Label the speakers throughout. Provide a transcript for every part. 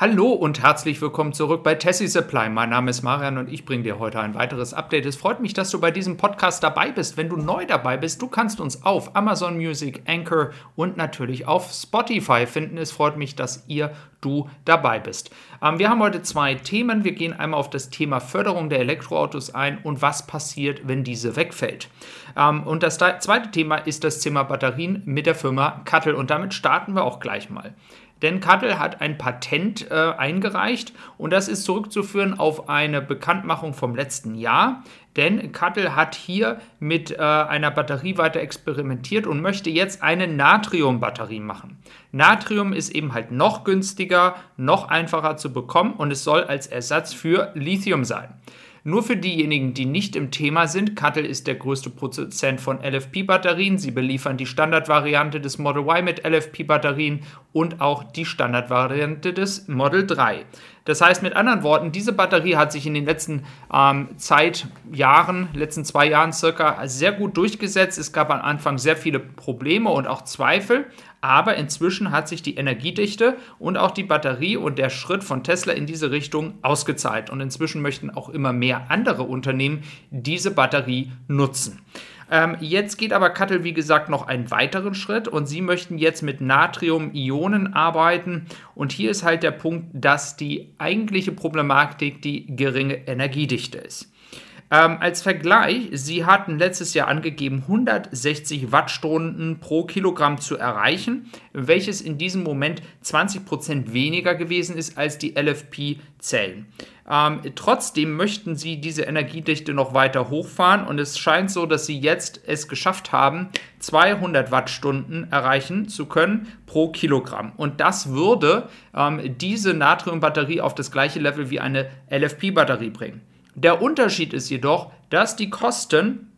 Speaker 1: Hallo und herzlich willkommen zurück bei Tessie Supply. Mein Name ist Marian und ich bringe dir heute ein weiteres Update. Es freut mich, dass du bei diesem Podcast dabei bist. Wenn du neu dabei bist, du kannst uns auf Amazon Music, Anchor und natürlich auf Spotify finden. Es freut mich, dass ihr, du dabei bist. Ähm, wir haben heute zwei Themen. Wir gehen einmal auf das Thema Förderung der Elektroautos ein und was passiert, wenn diese wegfällt. Ähm, und das zweite Thema ist das Thema Batterien mit der Firma Cuttle und damit starten wir auch gleich mal. Denn Cuttle hat ein Patent äh, eingereicht und das ist zurückzuführen auf eine Bekanntmachung vom letzten Jahr. Denn Cuttle hat hier mit äh, einer Batterie weiter experimentiert und möchte jetzt eine Natriumbatterie machen. Natrium ist eben halt noch günstiger, noch einfacher zu bekommen und es soll als Ersatz für Lithium sein. Nur für diejenigen, die nicht im Thema sind, Cuttle ist der größte Produzent von LFP-Batterien. Sie beliefern die Standardvariante des Model Y mit LFP-Batterien und auch die Standardvariante des Model 3. Das heißt mit anderen Worten, diese Batterie hat sich in den letzten ähm, Zeitjahren, letzten zwei Jahren circa, sehr gut durchgesetzt. Es gab am Anfang sehr viele Probleme und auch Zweifel, aber inzwischen hat sich die Energiedichte und auch die Batterie und der Schritt von Tesla in diese Richtung ausgezahlt. Und inzwischen möchten auch immer mehr andere Unternehmen diese Batterie nutzen. Ähm, jetzt geht aber Cuttle, wie gesagt, noch einen weiteren Schritt und sie möchten jetzt mit Natrium-Ionen arbeiten. Und hier ist halt der Punkt, dass die eigentliche Problematik die geringe Energiedichte ist. Ähm, als Vergleich, sie hatten letztes Jahr angegeben, 160 Wattstunden pro Kilogramm zu erreichen, welches in diesem Moment 20% weniger gewesen ist als die LFP-Zellen. Ähm, trotzdem möchten sie diese Energiedichte noch weiter hochfahren und es scheint so, dass sie jetzt es geschafft haben, 200 Wattstunden erreichen zu können pro Kilogramm. Und das würde ähm, diese Natriumbatterie auf das gleiche Level wie eine LFP-Batterie bringen. Der Unterschied ist jedoch, dass die Kosten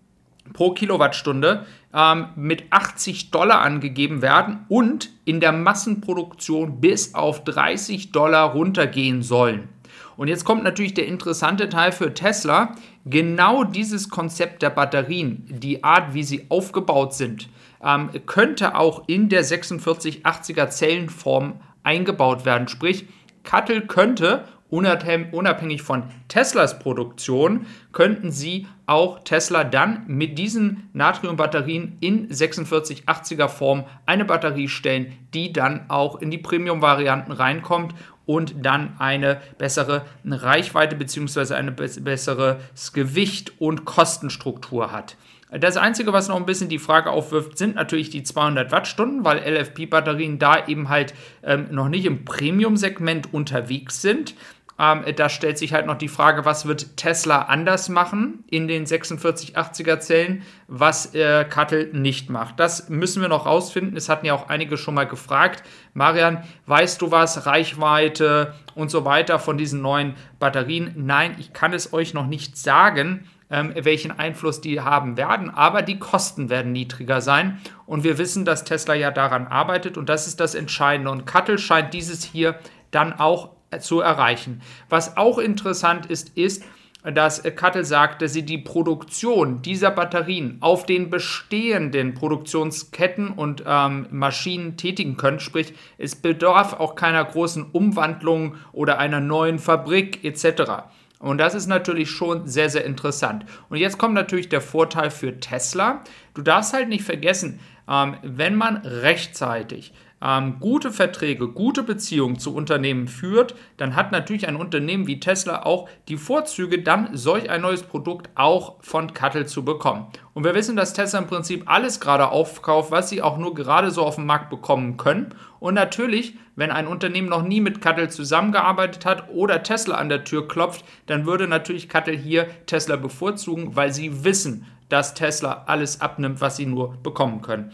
Speaker 1: pro Kilowattstunde ähm, mit 80 Dollar angegeben werden und in der Massenproduktion bis auf 30 Dollar runtergehen sollen. Und jetzt kommt natürlich der interessante Teil für Tesla. Genau dieses Konzept der Batterien, die Art, wie sie aufgebaut sind, ähm, könnte auch in der 4680er Zellenform eingebaut werden. Sprich, Cuttle könnte unabhängig von Teslas Produktion, könnten sie auch Tesla dann mit diesen Natriumbatterien in 4680er Form eine Batterie stellen, die dann auch in die Premium-Varianten reinkommt und dann eine bessere Reichweite bzw. ein besseres Gewicht und Kostenstruktur hat. Das Einzige, was noch ein bisschen die Frage aufwirft, sind natürlich die 200 Wattstunden, weil LFP-Batterien da eben halt ähm, noch nicht im Premium-Segment unterwegs sind. Ähm, da stellt sich halt noch die Frage, was wird Tesla anders machen in den 4680er Zellen, was äh, Cuttle nicht macht. Das müssen wir noch rausfinden. Es hatten ja auch einige schon mal gefragt. Marian, weißt du was? Reichweite und so weiter von diesen neuen Batterien? Nein, ich kann es euch noch nicht sagen. Ähm, welchen Einfluss die haben werden, aber die Kosten werden niedriger sein und wir wissen, dass Tesla ja daran arbeitet und das ist das Entscheidende und Cuttle scheint dieses hier dann auch zu erreichen. Was auch interessant ist, ist, dass Cuttle sagt, dass sie die Produktion dieser Batterien auf den bestehenden Produktionsketten und ähm, Maschinen tätigen können. Sprich, es bedarf auch keiner großen Umwandlung oder einer neuen Fabrik etc. Und das ist natürlich schon sehr, sehr interessant. Und jetzt kommt natürlich der Vorteil für Tesla. Du darfst halt nicht vergessen, ähm, wenn man rechtzeitig ähm, gute Verträge, gute Beziehungen zu Unternehmen führt, dann hat natürlich ein Unternehmen wie Tesla auch die Vorzüge, dann solch ein neues Produkt auch von Cuttle zu bekommen. Und wir wissen, dass Tesla im Prinzip alles gerade aufkauft, was sie auch nur gerade so auf dem Markt bekommen können. Und natürlich, wenn ein Unternehmen noch nie mit Cuttle zusammengearbeitet hat oder Tesla an der Tür klopft, dann würde natürlich Cuttle hier Tesla bevorzugen, weil sie wissen, dass Tesla alles abnimmt, was sie nur bekommen können.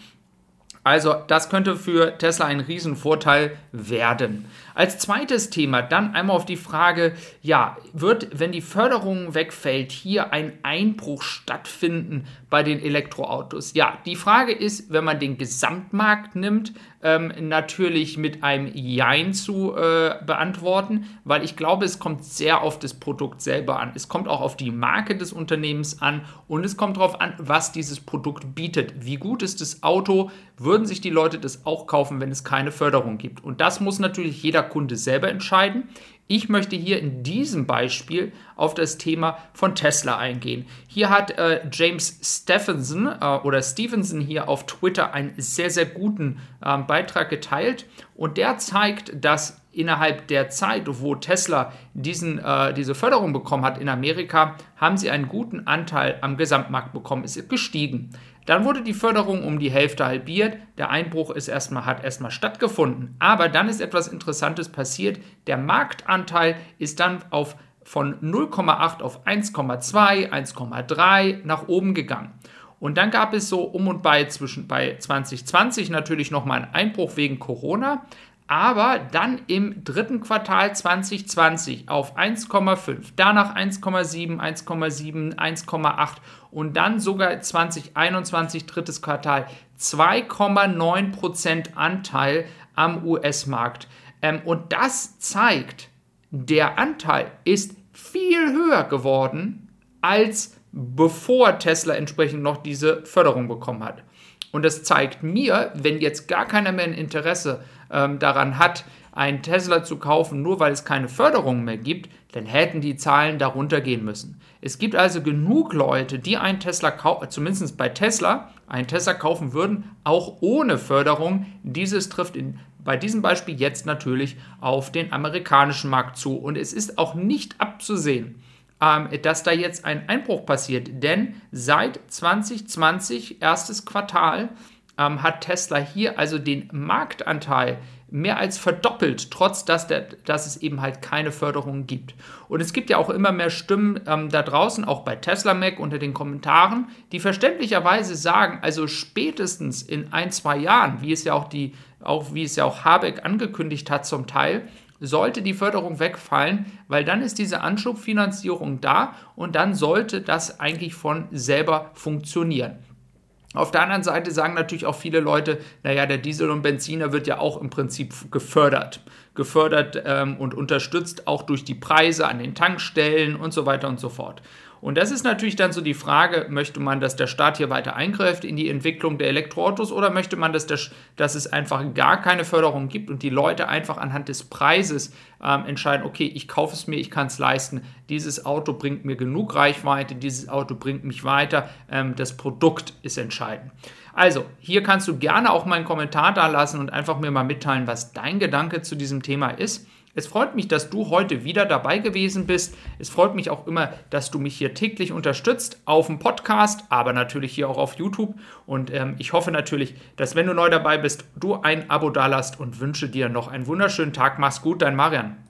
Speaker 1: Also das könnte für Tesla ein Riesenvorteil werden. Als zweites Thema dann einmal auf die Frage, ja, wird, wenn die Förderung wegfällt, hier ein Einbruch stattfinden bei den Elektroautos? Ja, die Frage ist, wenn man den Gesamtmarkt nimmt, ähm, natürlich mit einem Jein zu äh, beantworten, weil ich glaube, es kommt sehr auf das Produkt selber an. Es kommt auch auf die Marke des Unternehmens an und es kommt darauf an, was dieses Produkt bietet. Wie gut ist das Auto? Würden sich die Leute das auch kaufen, wenn es keine Förderung gibt? Und das muss natürlich jeder Kunde selber entscheiden. Ich möchte hier in diesem Beispiel auf das Thema von Tesla eingehen. Hier hat äh, James Stephenson äh, oder Stevenson hier auf Twitter einen sehr, sehr guten äh, Beitrag geteilt und der zeigt, dass innerhalb der Zeit, wo Tesla diesen, äh, diese Förderung bekommen hat in Amerika, haben sie einen guten Anteil am Gesamtmarkt bekommen, ist gestiegen. Dann wurde die Förderung um die Hälfte halbiert. Der Einbruch ist erstmal, hat erstmal stattgefunden. Aber dann ist etwas Interessantes passiert. Der Marktanteil ist dann auf, von 0,8 auf 1,2, 1,3 nach oben gegangen. Und dann gab es so um und bei zwischen bei 2020 natürlich nochmal einen Einbruch wegen Corona aber dann im dritten Quartal 2020 auf 1,5, danach 1,7, 1,7, 1,8 und dann sogar 2021 drittes Quartal 2,9% Anteil am US-Markt. Ähm, und das zeigt, der Anteil ist viel höher geworden als bevor Tesla entsprechend noch diese Förderung bekommen hat. Und das zeigt mir, wenn jetzt gar keiner mehr ein Interesse ähm, daran hat, einen Tesla zu kaufen, nur weil es keine Förderung mehr gibt, dann hätten die Zahlen darunter gehen müssen. Es gibt also genug Leute, die einen Tesla kaufen, zumindest bei Tesla, einen Tesla kaufen würden, auch ohne Förderung. Dieses trifft in, bei diesem Beispiel jetzt natürlich auf den amerikanischen Markt zu. Und es ist auch nicht abzusehen, ähm, dass da jetzt ein Einbruch passiert. Denn seit 2020, erstes Quartal, ähm, hat Tesla hier also den Marktanteil mehr als verdoppelt, trotz dass, der, dass es eben halt keine Förderung gibt. Und es gibt ja auch immer mehr Stimmen ähm, da draußen, auch bei Tesla Mac unter den Kommentaren, die verständlicherweise sagen, also spätestens in ein, zwei Jahren, wie es ja auch die, auch wie es ja auch Habeck angekündigt hat zum Teil, sollte die Förderung wegfallen, weil dann ist diese Anschubfinanzierung da und dann sollte das eigentlich von selber funktionieren. Auf der anderen Seite sagen natürlich auch viele Leute, naja, der Diesel und Benziner wird ja auch im Prinzip gefördert. Gefördert ähm, und unterstützt auch durch die Preise an den Tankstellen und so weiter und so fort. Und das ist natürlich dann so die Frage, möchte man, dass der Staat hier weiter eingreift in die Entwicklung der Elektroautos oder möchte man, dass, der, dass es einfach gar keine Förderung gibt und die Leute einfach anhand des Preises ähm, entscheiden, okay, ich kaufe es mir, ich kann es leisten, dieses Auto bringt mir genug Reichweite, dieses Auto bringt mich weiter, ähm, das Produkt ist entscheidend. Also, hier kannst du gerne auch mal einen Kommentar da lassen und einfach mir mal mitteilen, was dein Gedanke zu diesem Thema ist. Es freut mich, dass du heute wieder dabei gewesen bist. Es freut mich auch immer, dass du mich hier täglich unterstützt auf dem Podcast, aber natürlich hier auch auf YouTube. Und ähm, ich hoffe natürlich, dass wenn du neu dabei bist, du ein Abo dalasst und wünsche dir noch einen wunderschönen Tag. Mach's gut, dein Marian.